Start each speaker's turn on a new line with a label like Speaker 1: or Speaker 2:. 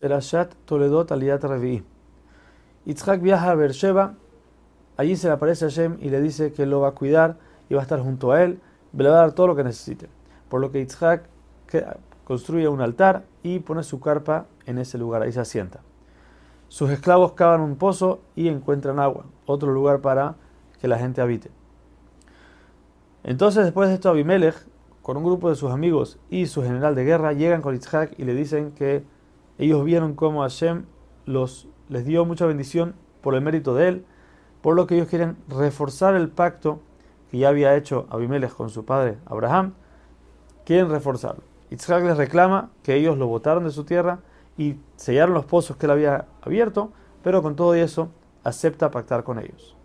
Speaker 1: Perashat Toledot Aliyat Revi'i. Yitzhak viaja a Beersheba, allí se le aparece a Hashem y le dice que lo va a cuidar y va a estar junto a él, y le va a dar todo lo que necesite. Por lo que Yitzhak construye un altar y pone su carpa en ese lugar, ahí se asienta. Sus esclavos cavan un pozo y encuentran agua, otro lugar para que la gente habite. Entonces, después de esto, Abimelech, con un grupo de sus amigos y su general de guerra, llegan con Yitzhak y le dicen que ellos vieron cómo Hashem los, les dio mucha bendición por el mérito de él, por lo que ellos quieren reforzar el pacto que ya había hecho Abimelech con su padre Abraham, quieren reforzarlo. Yitzhak les reclama que ellos lo botaron de su tierra y sellaron los pozos que él había abierto, pero con todo eso acepta pactar con ellos.